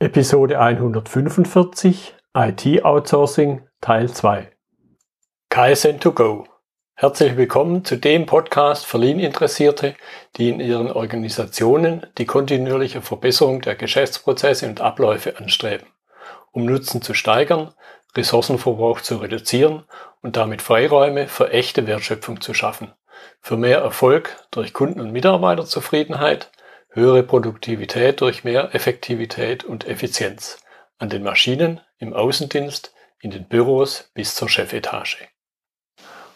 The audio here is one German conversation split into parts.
Episode 145 IT Outsourcing Teil 2 KSN2Go Herzlich willkommen zu dem Podcast für Lean-Interessierte, die in ihren Organisationen die kontinuierliche Verbesserung der Geschäftsprozesse und Abläufe anstreben, um Nutzen zu steigern, Ressourcenverbrauch zu reduzieren und damit Freiräume für echte Wertschöpfung zu schaffen, für mehr Erfolg durch Kunden- und Mitarbeiterzufriedenheit, höhere Produktivität durch mehr Effektivität und Effizienz an den Maschinen, im Außendienst, in den Büros bis zur Chefetage.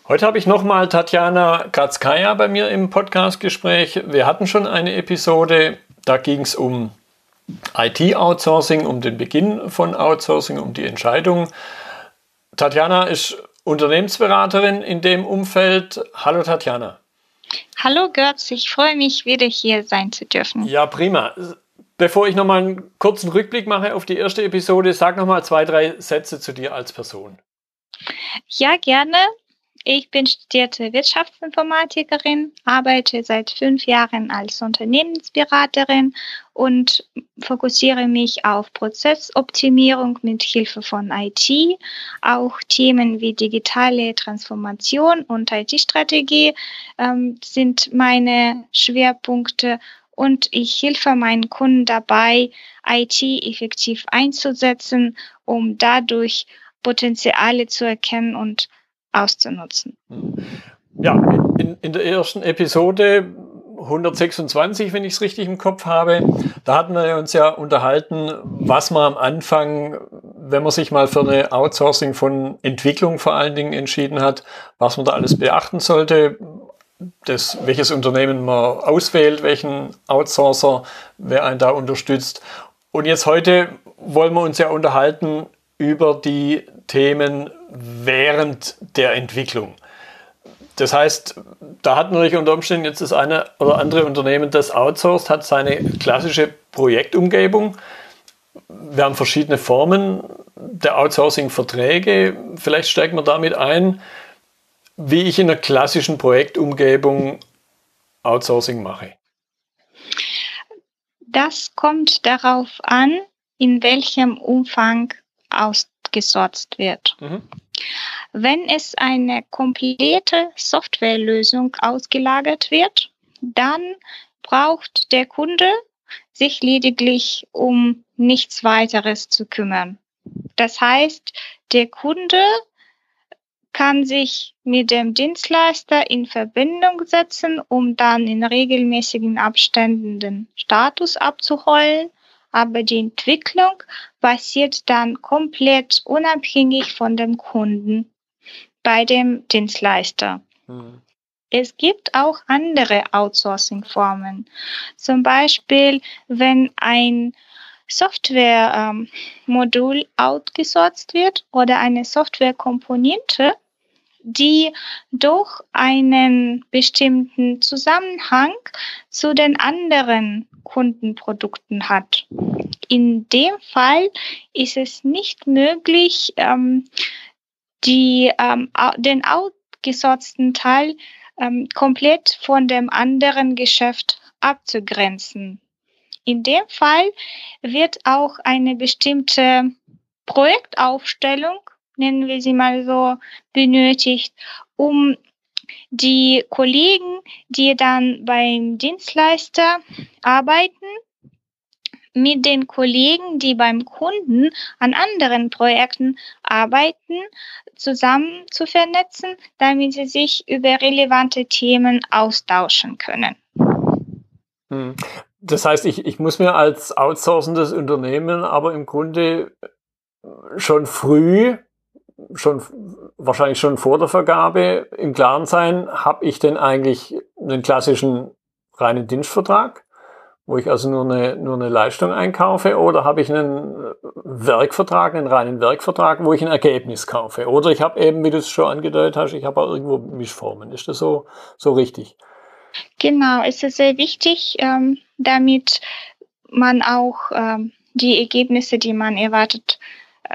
Heute habe ich nochmal Tatjana Kratzkaya bei mir im Podcastgespräch. Wir hatten schon eine Episode, da ging es um IT-Outsourcing, um den Beginn von Outsourcing, um die Entscheidung. Tatjana ist Unternehmensberaterin in dem Umfeld. Hallo Tatjana. Hallo Götz, ich freue mich, wieder hier sein zu dürfen. Ja, prima. Bevor ich nochmal einen kurzen Rückblick mache auf die erste Episode, sag nochmal zwei, drei Sätze zu dir als Person. Ja, gerne. Ich bin studierte Wirtschaftsinformatikerin, arbeite seit fünf Jahren als Unternehmensberaterin und fokussiere mich auf Prozessoptimierung mit Hilfe von IT, auch Themen wie digitale Transformation und IT-Strategie ähm, sind meine Schwerpunkte und ich helfe meinen Kunden dabei, IT effektiv einzusetzen, um dadurch Potenziale zu erkennen und auszunutzen. Ja, in, in der ersten Episode 126, wenn ich es richtig im Kopf habe, da hatten wir uns ja unterhalten, was man am Anfang, wenn man sich mal für eine Outsourcing von Entwicklung vor allen Dingen entschieden hat, was man da alles beachten sollte, das, welches Unternehmen man auswählt, welchen Outsourcer, wer einen da unterstützt. Und jetzt heute wollen wir uns ja unterhalten über die Themen während der Entwicklung. Das heißt, da hat natürlich unter Umständen jetzt das eine oder andere Unternehmen, das outsourced, hat seine klassische Projektumgebung. Wir haben verschiedene Formen der Outsourcing-Verträge. Vielleicht steigen wir damit ein, wie ich in einer klassischen Projektumgebung Outsourcing mache. Das kommt darauf an, in welchem Umfang ausgesorgt wird. Mhm. Wenn es eine komplette Softwarelösung ausgelagert wird, dann braucht der Kunde sich lediglich um nichts weiteres zu kümmern. Das heißt, der Kunde kann sich mit dem Dienstleister in Verbindung setzen, um dann in regelmäßigen Abständen den Status abzuholen aber die Entwicklung passiert dann komplett unabhängig von dem Kunden bei dem Dienstleister. Mhm. Es gibt auch andere Outsourcing-Formen. Zum Beispiel, wenn ein Software-Modul ähm, outgesourced wird oder eine Softwarekomponente, die durch einen bestimmten Zusammenhang zu den anderen Kundenprodukten hat. In dem Fall ist es nicht möglich, ähm, die, ähm, den outgesourcten Teil ähm, komplett von dem anderen Geschäft abzugrenzen. In dem Fall wird auch eine bestimmte Projektaufstellung, nennen wir sie mal so, benötigt, um die Kollegen, die dann beim Dienstleister arbeiten, mit den Kollegen, die beim Kunden an anderen Projekten arbeiten, zusammen zu vernetzen, damit sie sich über relevante Themen austauschen können. Hm. Das heißt, ich, ich muss mir als outsourcendes Unternehmen aber im Grunde schon früh schon wahrscheinlich schon vor der Vergabe im Klaren sein, habe ich denn eigentlich einen klassischen reinen Dienstvertrag, wo ich also nur eine, nur eine Leistung einkaufe, oder habe ich einen Werkvertrag, einen reinen Werkvertrag, wo ich ein Ergebnis kaufe? Oder ich habe eben, wie du es schon angedeutet hast, ich habe auch irgendwo Mischformen. Ist das so, so richtig? Genau, es ist sehr wichtig, ähm, damit man auch ähm, die Ergebnisse, die man erwartet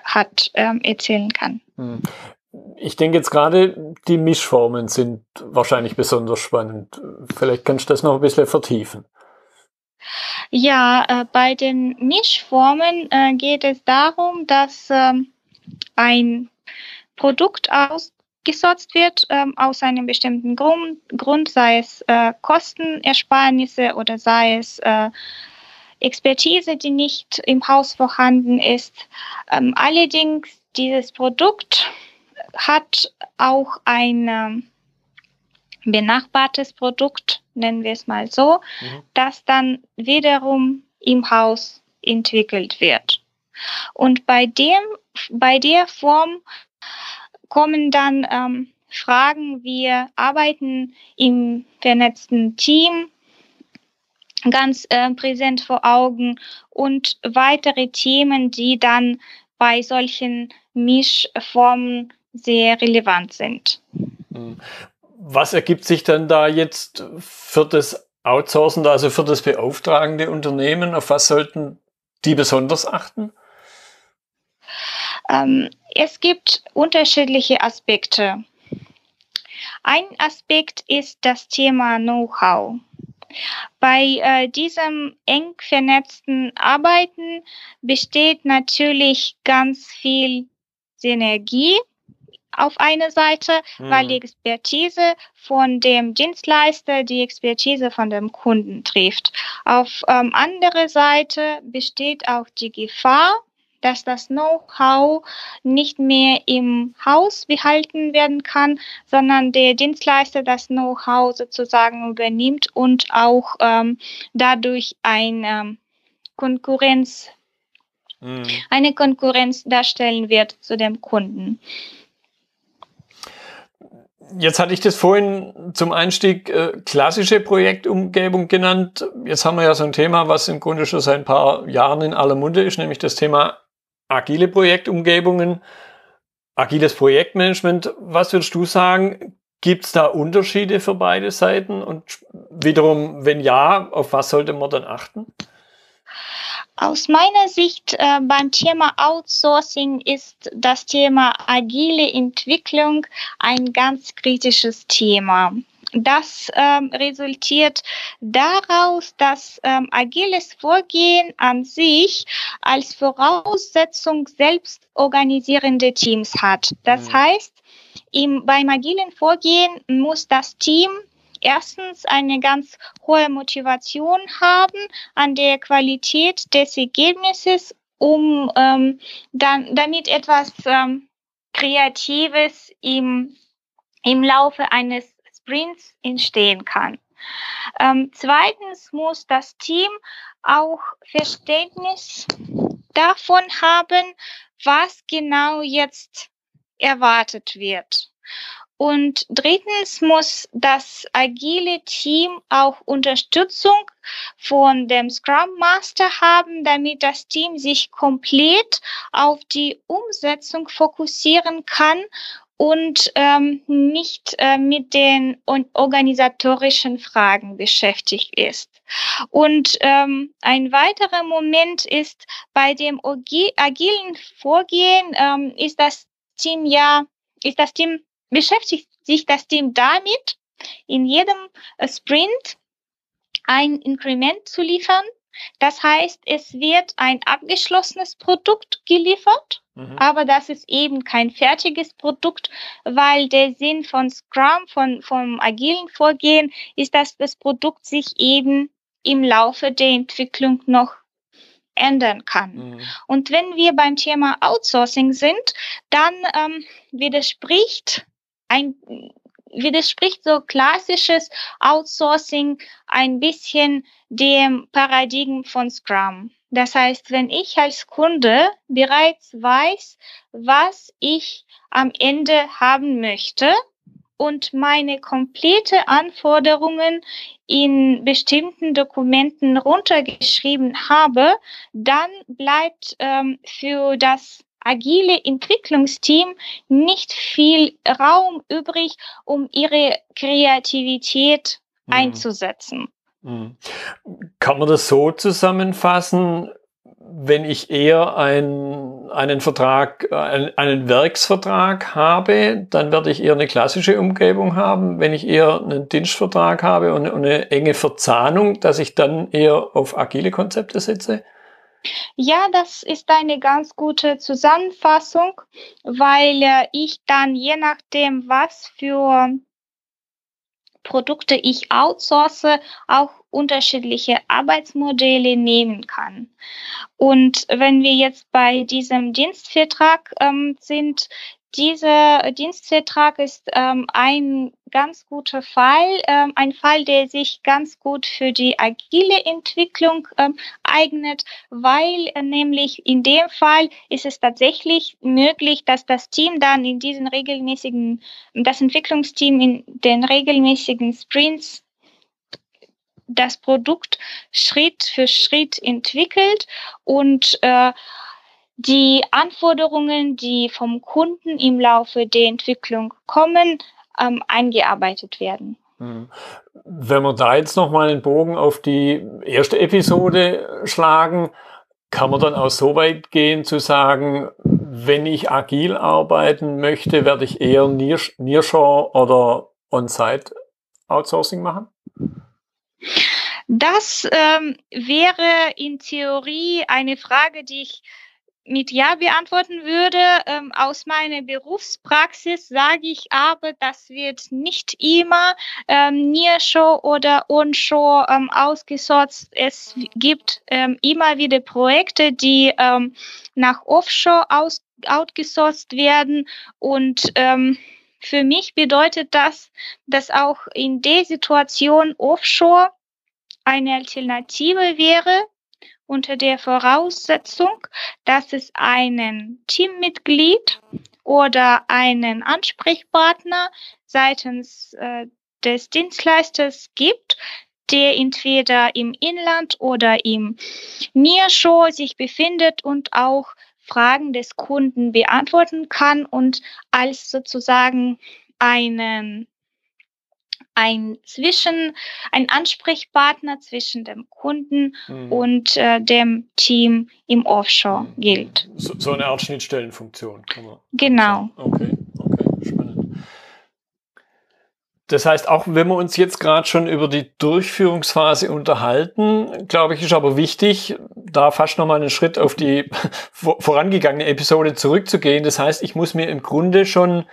hat, ähm, erzählen kann. Hm. Ich denke jetzt gerade, die Mischformen sind wahrscheinlich besonders spannend. Vielleicht kannst du das noch ein bisschen vertiefen. Ja, äh, bei den Mischformen äh, geht es darum, dass ähm, ein Produkt ausgesorgt wird ähm, aus einem bestimmten Grund, Grund sei es äh, Kostenersparnisse oder sei es äh, Expertise, die nicht im Haus vorhanden ist. Ähm, allerdings dieses Produkt hat auch ein ähm, benachbartes Produkt, nennen wir es mal so, mhm. das dann wiederum im Haus entwickelt wird. Und bei dem, bei der Form kommen dann ähm, Fragen, wir arbeiten im vernetzten Team ganz äh, präsent vor Augen und weitere Themen, die dann bei solchen Mischformen sehr relevant sind. Mhm. Was ergibt sich dann da jetzt für das Outsourcen, also für das beauftragende Unternehmen? Auf was sollten die besonders achten? Ähm, es gibt unterschiedliche Aspekte. Ein Aspekt ist das Thema Know-how. Bei äh, diesem eng vernetzten Arbeiten besteht natürlich ganz viel Synergie auf eine Seite, mhm. weil die Expertise von dem Dienstleister die Expertise von dem Kunden trifft. Auf ähm, andere Seite besteht auch die Gefahr, dass das Know-how nicht mehr im Haus behalten werden kann, sondern der Dienstleister das Know-how sozusagen übernimmt und auch ähm, dadurch eine Konkurrenz, mhm. eine Konkurrenz darstellen wird zu dem Kunden. Jetzt hatte ich das vorhin zum Einstieg äh, klassische Projektumgebung genannt. Jetzt haben wir ja so ein Thema, was im Grunde schon seit ein paar Jahren in aller Munde ist, nämlich das Thema agile Projektumgebungen, agiles Projektmanagement. Was würdest du sagen? Gibt es da Unterschiede für beide Seiten? Und wiederum, wenn ja, auf was sollte man dann achten? Aus meiner Sicht äh, beim Thema Outsourcing ist das Thema agile Entwicklung ein ganz kritisches Thema. Das ähm, resultiert daraus, dass ähm, agiles Vorgehen an sich als Voraussetzung selbstorganisierende Teams hat. Das mhm. heißt, im, beim agilen Vorgehen muss das Team erstens eine ganz hohe Motivation haben an der Qualität des Ergebnisses, um ähm, dann, damit etwas ähm, Kreatives im, im Laufe eines Sprints entstehen kann. Ähm, zweitens muss das Team auch Verständnis davon haben, was genau jetzt erwartet wird. Und drittens muss das agile Team auch Unterstützung von dem Scrum Master haben, damit das Team sich komplett auf die Umsetzung fokussieren kann und ähm, nicht äh, mit den organisatorischen Fragen beschäftigt ist. Und ähm, ein weiterer Moment ist bei dem agilen Vorgehen ähm, ist das Team ja ist das Team beschäftigt sich das Team damit, in jedem äh, Sprint ein Inkrement zu liefern. Das heißt, es wird ein abgeschlossenes Produkt geliefert, mhm. aber das ist eben kein fertiges Produkt, weil der Sinn von Scrum, von, vom agilen Vorgehen ist, dass das Produkt sich eben im Laufe der Entwicklung noch ändern kann. Mhm. Und wenn wir beim Thema Outsourcing sind, dann ähm, widerspricht ein widerspricht so klassisches Outsourcing ein bisschen dem Paradigm von Scrum. Das heißt, wenn ich als Kunde bereits weiß, was ich am Ende haben möchte und meine komplette Anforderungen in bestimmten Dokumenten runtergeschrieben habe, dann bleibt ähm, für das agile Entwicklungsteam nicht viel Raum übrig, um ihre Kreativität mhm. einzusetzen. Mhm. Kann man das so zusammenfassen, wenn ich eher ein einen Vertrag, einen Werksvertrag habe, dann werde ich eher eine klassische Umgebung haben. Wenn ich eher einen Dienstvertrag habe und eine enge Verzahnung, dass ich dann eher auf agile Konzepte setze? Ja, das ist eine ganz gute Zusammenfassung, weil äh, ich dann je nachdem, was für Produkte ich outsource, auch unterschiedliche Arbeitsmodelle nehmen kann. Und wenn wir jetzt bei diesem Dienstvertrag ähm, sind, dieser Dienstvertrag ist ähm, ein ganz guter Fall, ähm, ein Fall, der sich ganz gut für die agile Entwicklung ähm, eignet, weil äh, nämlich in dem Fall ist es tatsächlich möglich, dass das Team dann in diesen regelmäßigen, das Entwicklungsteam in den regelmäßigen Sprints das Produkt Schritt für Schritt entwickelt und äh, die Anforderungen, die vom Kunden im Laufe der Entwicklung kommen, ähm, eingearbeitet werden. Mhm. Wenn wir da jetzt nochmal einen Bogen auf die erste Episode schlagen, kann man dann auch so weit gehen zu sagen, wenn ich agil arbeiten möchte, werde ich eher Nearshore oder On-Site Outsourcing machen? Das ähm, wäre in Theorie eine Frage, die ich mit Ja beantworten würde. Ähm, aus meiner Berufspraxis sage ich aber, das wird nicht immer ähm, Nearshore oder Onshore ähm, ausgesorgt. Es gibt ähm, immer wieder Projekte, die ähm, nach Offshore aus outgesourced werden und ähm, für mich bedeutet das, dass auch in der Situation Offshore eine Alternative wäre, unter der Voraussetzung, dass es einen Teammitglied oder einen Ansprechpartner seitens äh, des Dienstleisters gibt, der entweder im Inland oder im Nearshore sich befindet und auch Fragen des Kunden beantworten kann und als sozusagen einen ein zwischen ein Ansprechpartner zwischen dem Kunden mhm. und äh, dem Team im Offshore mhm. gilt. So, so, eine Art Schnittstellenfunktion. genau. Okay, okay, spannend. Das heißt, auch wenn wir uns jetzt gerade schon über die Durchführungsphase unterhalten, glaube ich, ist aber wichtig, da fast nochmal einen Schritt auf die vorangegangene Episode zurückzugehen. Das heißt, ich muss mir im Grunde schon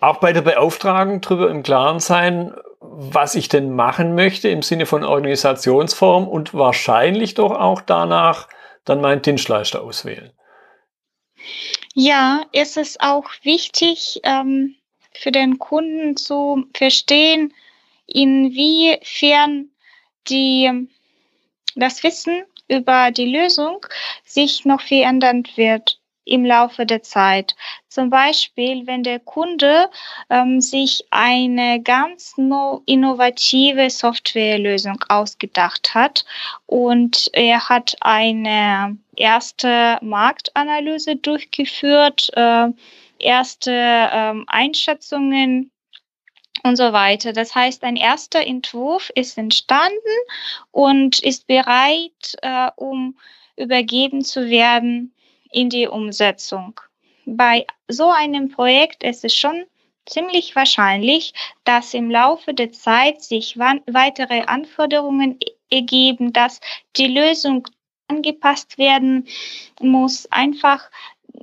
auch bei der Beauftragung darüber im Klaren sein, was ich denn machen möchte im Sinne von Organisationsform und wahrscheinlich doch auch danach dann meinen Dienstleister auswählen. Ja, ist es auch wichtig ähm, für den Kunden zu verstehen, inwiefern die, das Wissen über die Lösung sich noch verändern wird im Laufe der Zeit. Zum Beispiel, wenn der Kunde ähm, sich eine ganz no innovative Softwarelösung ausgedacht hat und er hat eine erste Marktanalyse durchgeführt, äh, erste ähm, Einschätzungen und so weiter. Das heißt, ein erster Entwurf ist entstanden und ist bereit, äh, um übergeben zu werden in die Umsetzung. Bei so einem Projekt ist es schon ziemlich wahrscheinlich, dass im Laufe der Zeit sich weitere Anforderungen e-, ergeben, dass die Lösung angepasst werden muss, einfach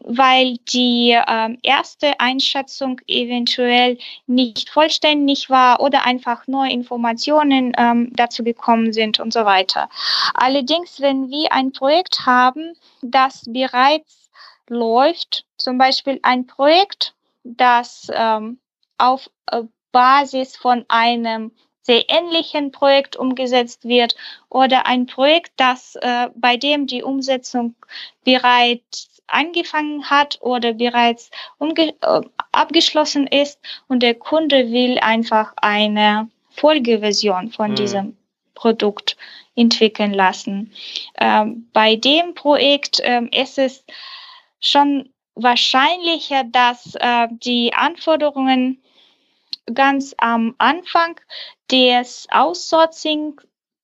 weil die äh, erste Einschätzung eventuell nicht vollständig war oder einfach neue Informationen ähm, dazu gekommen sind und so weiter. Allerdings, wenn wir ein Projekt haben, das bereits läuft, zum Beispiel ein Projekt, das ähm, auf äh, Basis von einem sehr ähnlichen Projekt umgesetzt wird oder ein Projekt, das äh, bei dem die Umsetzung bereits angefangen hat oder bereits umge äh, abgeschlossen ist und der Kunde will einfach eine Folgeversion von mhm. diesem Produkt entwickeln lassen. Ähm, bei dem Projekt ähm, ist es schon wahrscheinlicher, dass äh, die Anforderungen ganz am Anfang des Outsourcing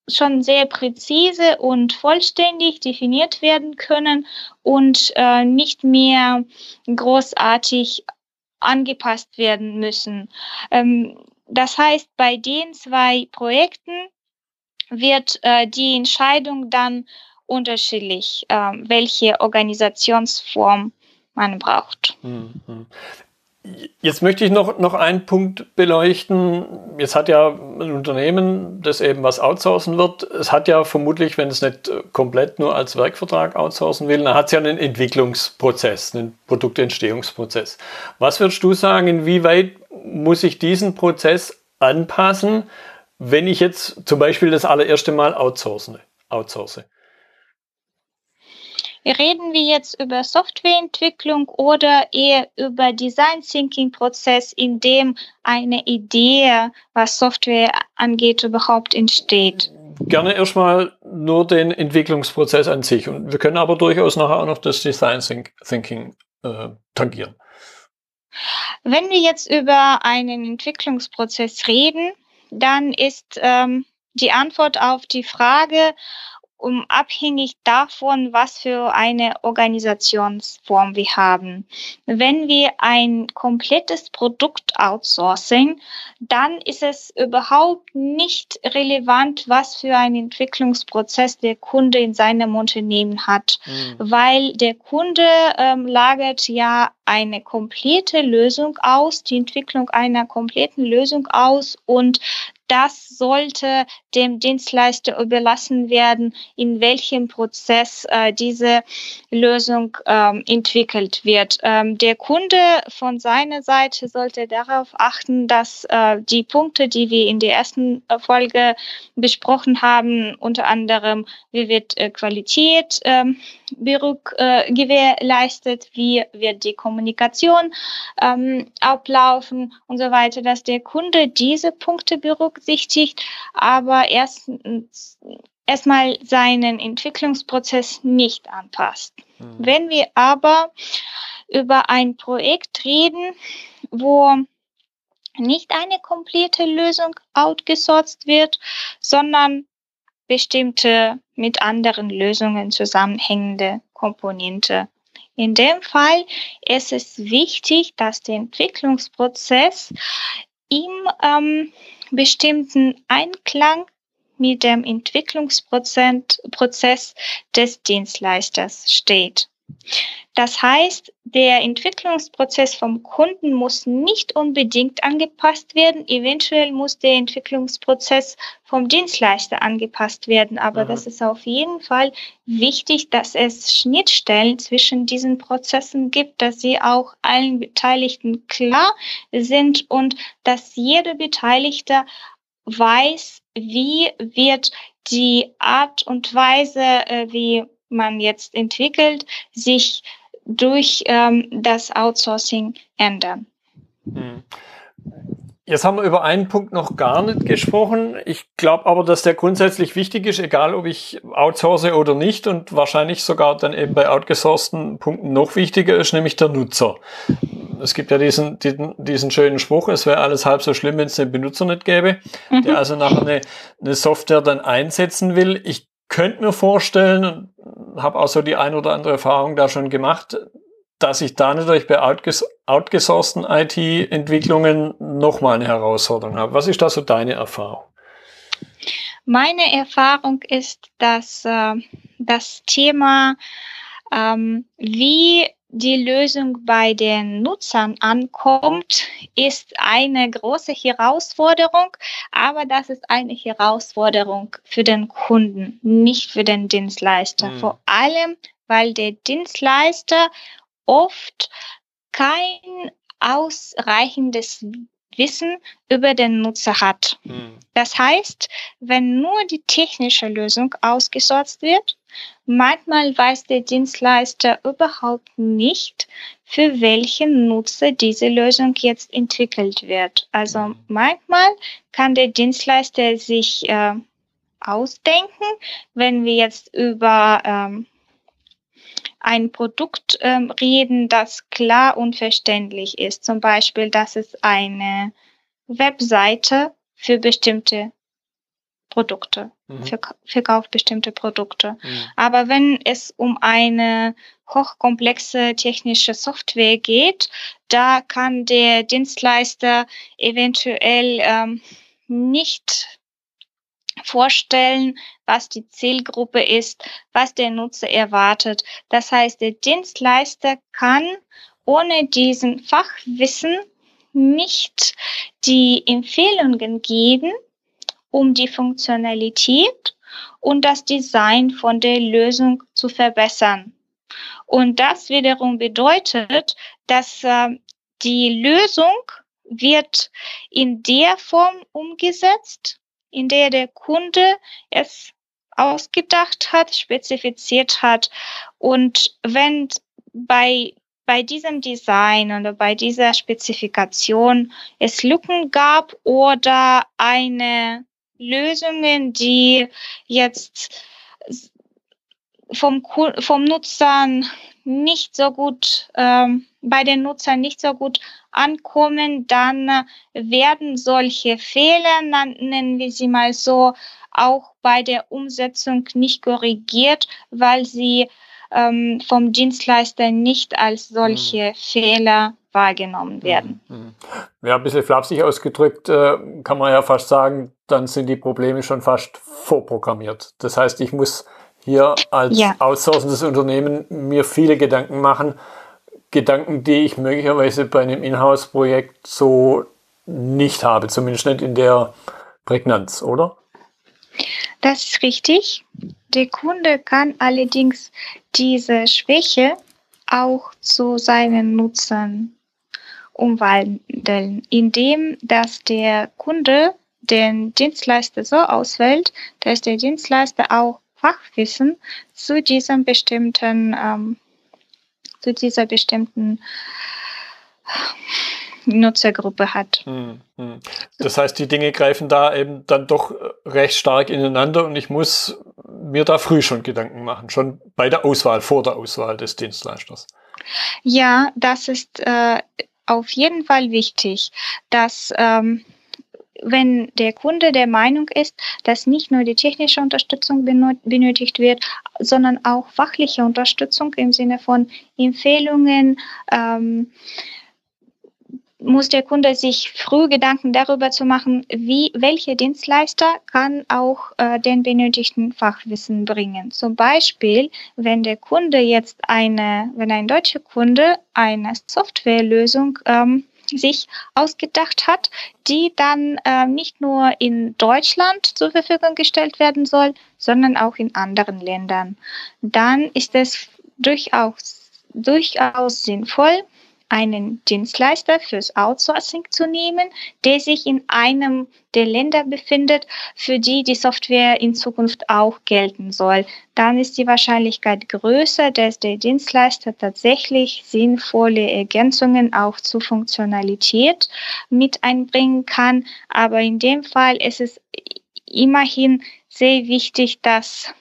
schon sehr präzise und vollständig definiert werden können und äh, nicht mehr großartig angepasst werden müssen. Ähm, das heißt, bei den zwei Projekten wird äh, die Entscheidung dann unterschiedlich, äh, welche Organisationsform man braucht. Jetzt möchte ich noch, noch einen Punkt beleuchten. Jetzt hat ja ein Unternehmen, das eben was outsourcen wird, es hat ja vermutlich, wenn es nicht komplett nur als Werkvertrag outsourcen will, dann hat es ja einen Entwicklungsprozess, einen Produktentstehungsprozess. Was würdest du sagen, inwieweit muss ich diesen Prozess anpassen, wenn ich jetzt zum Beispiel das allererste Mal outsource? outsource? Reden wir jetzt über Softwareentwicklung oder eher über Design Thinking Prozess, in dem eine Idee, was Software angeht, überhaupt entsteht? Gerne erstmal nur den Entwicklungsprozess an sich. Und wir können aber durchaus nachher auch noch das Design Thinking äh, tangieren. Wenn wir jetzt über einen Entwicklungsprozess reden, dann ist ähm, die Antwort auf die Frage, um abhängig davon, was für eine Organisationsform wir haben. Wenn wir ein komplettes Produkt outsourcing, dann ist es überhaupt nicht relevant, was für einen Entwicklungsprozess der Kunde in seinem Unternehmen hat, mhm. weil der Kunde ähm, lagert ja eine komplette Lösung aus, die Entwicklung einer kompletten Lösung aus und das sollte dem Dienstleister überlassen werden, in welchem Prozess äh, diese Lösung ähm, entwickelt wird. Ähm, der Kunde von seiner Seite sollte darauf achten, dass äh, die Punkte, die wir in der ersten Folge besprochen haben, unter anderem, wie wird äh, Qualität ähm, äh, gewährleistet, wie wird die Kommunikation ähm, ablaufen und so weiter, dass der Kunde diese Punkte berücksichtigt berücksichtigt, aber erstens erstmal seinen Entwicklungsprozess nicht anpasst. Mhm. Wenn wir aber über ein Projekt reden, wo nicht eine komplette Lösung outgesourced wird, sondern bestimmte mit anderen Lösungen zusammenhängende Komponente. In dem Fall ist es wichtig, dass der Entwicklungsprozess im ähm, bestimmten Einklang mit dem Entwicklungsprozess des Dienstleisters steht. Das heißt, der Entwicklungsprozess vom Kunden muss nicht unbedingt angepasst werden. Eventuell muss der Entwicklungsprozess vom Dienstleister angepasst werden. Aber mhm. das ist auf jeden Fall wichtig, dass es Schnittstellen zwischen diesen Prozessen gibt, dass sie auch allen Beteiligten klar sind und dass jeder Beteiligte weiß, wie wird die Art und Weise, äh, wie man jetzt entwickelt, sich durch ähm, das Outsourcing ändern. Hm. Jetzt haben wir über einen Punkt noch gar nicht gesprochen. Ich glaube aber, dass der grundsätzlich wichtig ist, egal ob ich outsource oder nicht und wahrscheinlich sogar dann eben bei outgesourcten Punkten noch wichtiger ist, nämlich der Nutzer. Es gibt ja diesen, diesen, diesen schönen Spruch, es wäre alles halb so schlimm, wenn es den Benutzer nicht gäbe, mhm. der also nachher eine, eine Software dann einsetzen will. Ich könnte mir vorstellen, habe auch so die ein oder andere Erfahrung da schon gemacht, dass ich da natürlich bei outges outgesourcten IT-Entwicklungen nochmal eine Herausforderung habe. Was ist da so deine Erfahrung? Meine Erfahrung ist, dass äh, das Thema, ähm, wie die Lösung bei den Nutzern ankommt, ist eine große Herausforderung, aber das ist eine Herausforderung für den Kunden, nicht für den Dienstleister. Mhm. Vor allem, weil der Dienstleister oft kein ausreichendes Wissen über den Nutzer hat. Mhm. Das heißt, wenn nur die technische Lösung ausgesorgt wird, manchmal weiß der Dienstleister überhaupt nicht, für welchen Nutzer diese Lösung jetzt entwickelt wird. Also mhm. manchmal kann der Dienstleister sich äh, ausdenken, wenn wir jetzt über ähm, ein Produkt ähm, reden, das klar und verständlich ist. Zum Beispiel, dass es eine Webseite für bestimmte Produkte, mhm. Verk verkauft bestimmte Produkte. Mhm. Aber wenn es um eine hochkomplexe technische Software geht, da kann der Dienstleister eventuell ähm, nicht vorstellen, was die Zielgruppe ist, was der Nutzer erwartet. Das heißt, der Dienstleister kann ohne diesen Fachwissen nicht die Empfehlungen geben, um die Funktionalität und das Design von der Lösung zu verbessern. Und das wiederum bedeutet, dass äh, die Lösung wird in der Form umgesetzt, in der der Kunde es ausgedacht hat, spezifiziert hat. Und wenn bei bei diesem Design oder bei dieser Spezifikation es Lücken gab oder eine Lösungen, die jetzt vom, vom Nutzern nicht so gut, ähm, bei den Nutzern nicht so gut ankommen, dann werden solche Fehler, nennen wir sie mal so, auch bei der Umsetzung nicht korrigiert, weil sie ähm, vom Dienstleister nicht als solche mhm. Fehler wahrgenommen mhm. werden. Mhm. Ja, ein bisschen flapsig ausgedrückt äh, kann man ja fast sagen, dann sind die Probleme schon fast vorprogrammiert. Das heißt, ich muss hier als ja. outsourcendes Unternehmen mir viele Gedanken machen, Gedanken, die ich möglicherweise bei einem Inhouse-Projekt so nicht habe, zumindest nicht in der Prägnanz, oder? Das ist richtig. Der Kunde kann allerdings diese Schwäche auch zu seinen Nutzern umwandeln, indem dass der Kunde den Dienstleister so auswählt, dass der Dienstleister auch Fachwissen zu diesem bestimmten ähm, zu dieser bestimmten Nutzergruppe hat. Hm, hm. Das heißt, die Dinge greifen da eben dann doch recht stark ineinander und ich muss mir da früh schon Gedanken machen, schon bei der Auswahl, vor der Auswahl des Dienstleisters. Ja, das ist äh, auf jeden Fall wichtig, dass ähm, wenn der Kunde der Meinung ist, dass nicht nur die technische Unterstützung benötigt wird, sondern auch fachliche Unterstützung im Sinne von Empfehlungen, ähm, muss der Kunde sich früh Gedanken darüber zu machen, wie welche Dienstleister kann auch äh, den benötigten Fachwissen bringen. Zum Beispiel, wenn der Kunde jetzt eine, wenn ein deutscher Kunde eine Softwarelösung ähm, sich ausgedacht hat, die dann äh, nicht nur in Deutschland zur Verfügung gestellt werden soll, sondern auch in anderen Ländern. Dann ist es durchaus, durchaus sinnvoll, einen Dienstleister fürs Outsourcing zu nehmen, der sich in einem der Länder befindet, für die die Software in Zukunft auch gelten soll. Dann ist die Wahrscheinlichkeit größer, dass der Dienstleister tatsächlich sinnvolle Ergänzungen auch zur Funktionalität mit einbringen kann. Aber in dem Fall ist es immerhin sehr wichtig, dass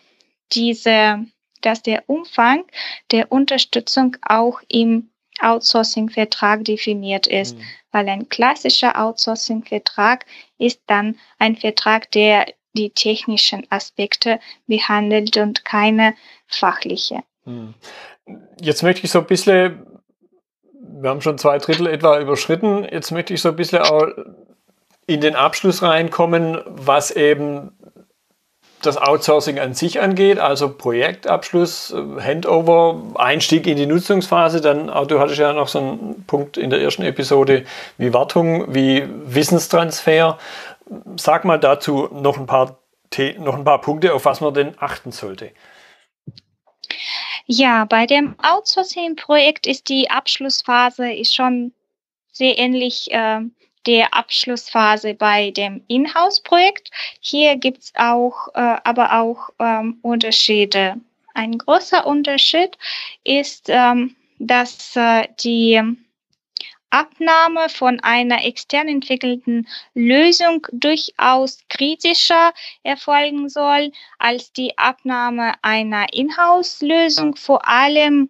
diese dass der Umfang der Unterstützung auch im Outsourcing-Vertrag definiert ist, mhm. weil ein klassischer Outsourcing-Vertrag ist dann ein Vertrag, der die technischen Aspekte behandelt und keine fachliche. Mhm. Jetzt möchte ich so ein bisschen, wir haben schon zwei Drittel etwa überschritten, jetzt möchte ich so ein bisschen auch in den Abschluss reinkommen, was eben das Outsourcing an sich angeht, also Projektabschluss, Handover, Einstieg in die Nutzungsphase, dann, du hattest ja noch so einen Punkt in der ersten Episode wie Wartung, wie Wissenstransfer. Sag mal dazu noch ein paar, noch ein paar Punkte, auf was man denn achten sollte. Ja, bei dem Outsourcing-Projekt ist die Abschlussphase ist schon sehr ähnlich äh, der Abschlussphase bei dem Inhouse-Projekt. Hier gibt es auch, äh, aber auch ähm, Unterschiede. Ein großer Unterschied ist, ähm, dass äh, die Abnahme von einer extern entwickelten Lösung durchaus kritischer erfolgen soll als die Abnahme einer Inhouse-Lösung, vor allem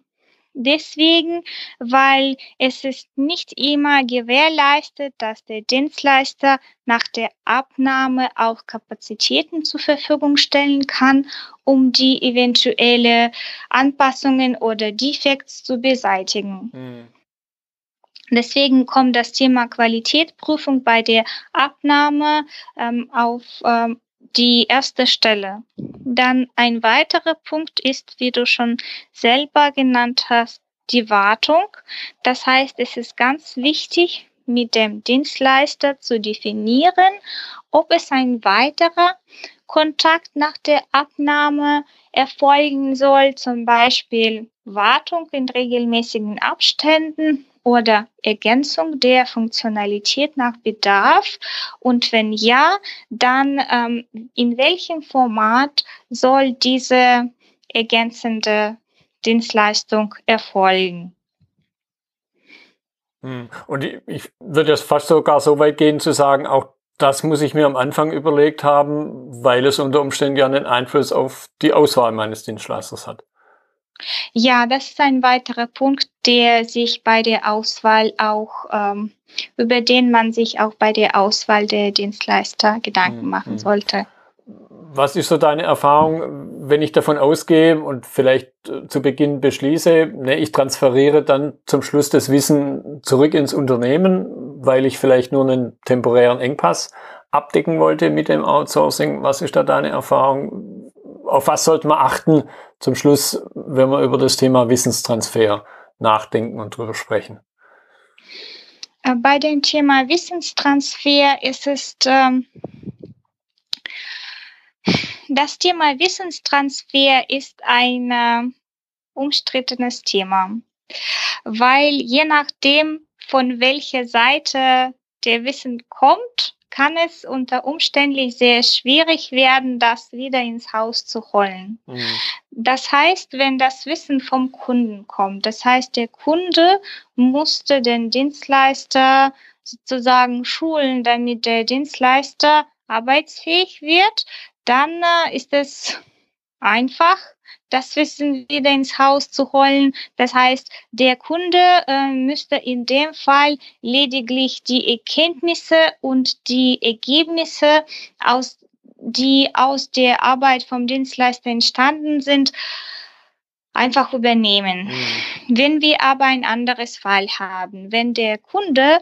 deswegen, weil es ist nicht immer gewährleistet, dass der Dienstleister nach der Abnahme auch Kapazitäten zur Verfügung stellen kann, um die eventuelle Anpassungen oder Defekts zu beseitigen. Mhm. Deswegen kommt das Thema Qualitätsprüfung bei der Abnahme ähm, auf ähm, die erste Stelle. Dann ein weiterer Punkt ist, wie du schon selber genannt hast, die Wartung. Das heißt, es ist ganz wichtig, mit dem Dienstleister zu definieren, ob es ein weiterer Kontakt nach der Abnahme erfolgen soll, zum Beispiel Wartung in regelmäßigen Abständen oder Ergänzung der Funktionalität nach Bedarf? Und wenn ja, dann ähm, in welchem Format soll diese ergänzende Dienstleistung erfolgen? Hm. Und ich, ich würde jetzt fast sogar so weit gehen zu sagen, auch das muss ich mir am Anfang überlegt haben, weil es unter Umständen ja einen Einfluss auf die Auswahl meines Dienstleisters hat. Ja, das ist ein weiterer Punkt, der sich bei der Auswahl auch, ähm, über den man sich auch bei der Auswahl der Dienstleister Gedanken mhm. machen sollte. Was ist so deine Erfahrung, wenn ich davon ausgehe und vielleicht äh, zu Beginn beschließe, ne, ich transferiere dann zum Schluss das Wissen zurück ins Unternehmen, weil ich vielleicht nur einen temporären Engpass abdecken wollte mit dem Outsourcing. Was ist da deine Erfahrung? Auf was sollte man achten zum Schluss, wenn wir über das Thema Wissenstransfer nachdenken und drüber sprechen? Äh, bei dem Thema Wissenstransfer ist es ähm, das Thema Wissenstransfer ist ein äh, umstrittenes Thema, weil je nachdem, von welcher Seite der Wissen kommt, kann es unter Umständen sehr schwierig werden, das wieder ins Haus zu holen. Mhm. Das heißt, wenn das Wissen vom Kunden kommt, das heißt, der Kunde musste den Dienstleister sozusagen schulen, damit der Dienstleister arbeitsfähig wird, dann äh, ist es einfach, das Wissen wieder ins Haus zu holen. Das heißt, der Kunde äh, müsste in dem Fall lediglich die Erkenntnisse und die Ergebnisse aus die aus der Arbeit vom Dienstleister entstanden sind, einfach übernehmen. Mhm. Wenn wir aber ein anderes Fall haben, wenn der Kunde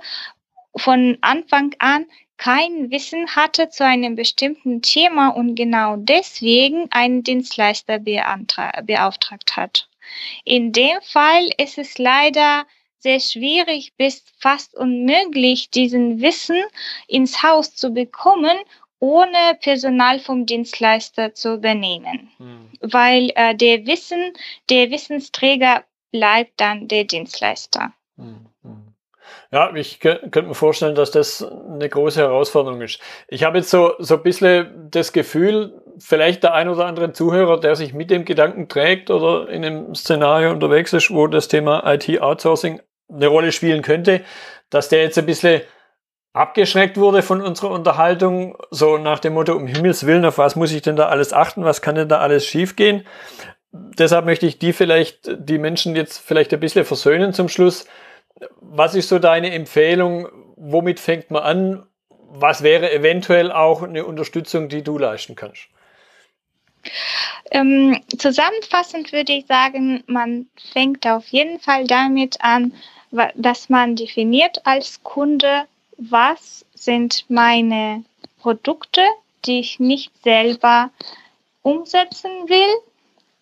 von Anfang an kein Wissen hatte zu einem bestimmten Thema und genau deswegen einen Dienstleister beauftragt hat. In dem Fall ist es leider sehr schwierig bis fast unmöglich, diesen Wissen ins Haus zu bekommen, ohne Personal vom Dienstleister zu übernehmen. Hm. Weil äh, der Wissen, der Wissensträger bleibt dann der Dienstleister. Hm. Ja, ich könnte mir vorstellen, dass das eine große Herausforderung ist. Ich habe jetzt so, so ein bisschen das Gefühl, vielleicht der ein oder andere Zuhörer, der sich mit dem Gedanken trägt oder in einem Szenario unterwegs ist, wo das Thema IT-Outsourcing eine Rolle spielen könnte, dass der jetzt ein bisschen abgeschreckt wurde von unserer Unterhaltung, so nach dem Motto, um Himmels Willen, auf was muss ich denn da alles achten, was kann denn da alles schiefgehen? Deshalb möchte ich die vielleicht, die Menschen jetzt vielleicht ein bisschen versöhnen zum Schluss, was ist so deine Empfehlung? Womit fängt man an? Was wäre eventuell auch eine Unterstützung, die du leisten kannst? Ähm, zusammenfassend würde ich sagen, man fängt auf jeden Fall damit an, dass man definiert als Kunde, was sind meine Produkte, die ich nicht selber umsetzen will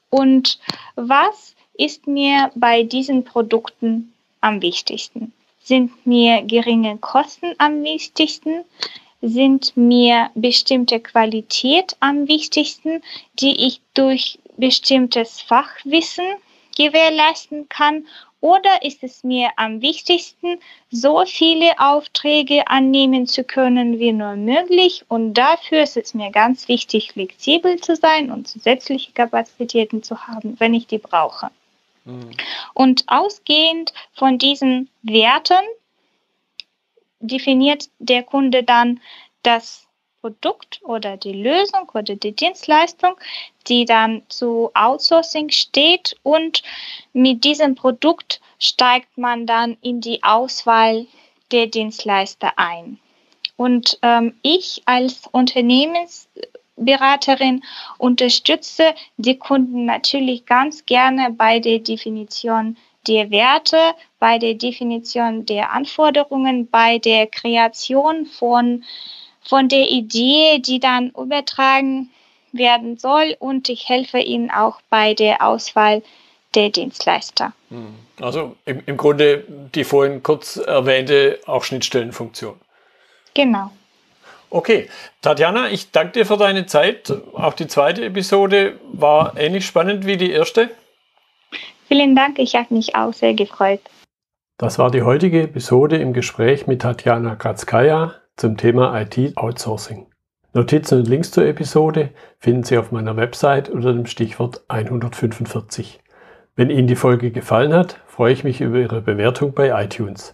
und was ist mir bei diesen Produkten am wichtigsten? Sind mir geringe Kosten am wichtigsten? Sind mir bestimmte Qualität am wichtigsten, die ich durch bestimmtes Fachwissen gewährleisten kann? Oder ist es mir am wichtigsten, so viele Aufträge annehmen zu können wie nur möglich? Und dafür ist es mir ganz wichtig, flexibel zu sein und zusätzliche Kapazitäten zu haben, wenn ich die brauche. Mhm. Und ausgehend von diesen Werten definiert der Kunde dann das Produkt oder die Lösung oder die Dienstleistung, die dann zu Outsourcing steht und mit diesem Produkt steigt man dann in die Auswahl der Dienstleister ein. Und ähm, ich als Unternehmensberaterin unterstütze die Kunden natürlich ganz gerne bei der Definition der Werte, bei der Definition der Anforderungen, bei der Kreation von von der Idee, die dann übertragen werden soll und ich helfe Ihnen auch bei der Auswahl der Dienstleister. Hm. Also im, im Grunde die vorhin kurz erwähnte auch Schnittstellenfunktion. Genau. Okay, Tatjana, ich danke dir für deine Zeit. Auch die zweite Episode war ähnlich spannend wie die erste. Vielen Dank, ich habe mich auch sehr gefreut. Das war die heutige Episode im Gespräch mit Tatjana Kratzkaya, zum Thema IT-Outsourcing. Notizen und Links zur Episode finden Sie auf meiner Website unter dem Stichwort 145. Wenn Ihnen die Folge gefallen hat, freue ich mich über Ihre Bewertung bei iTunes.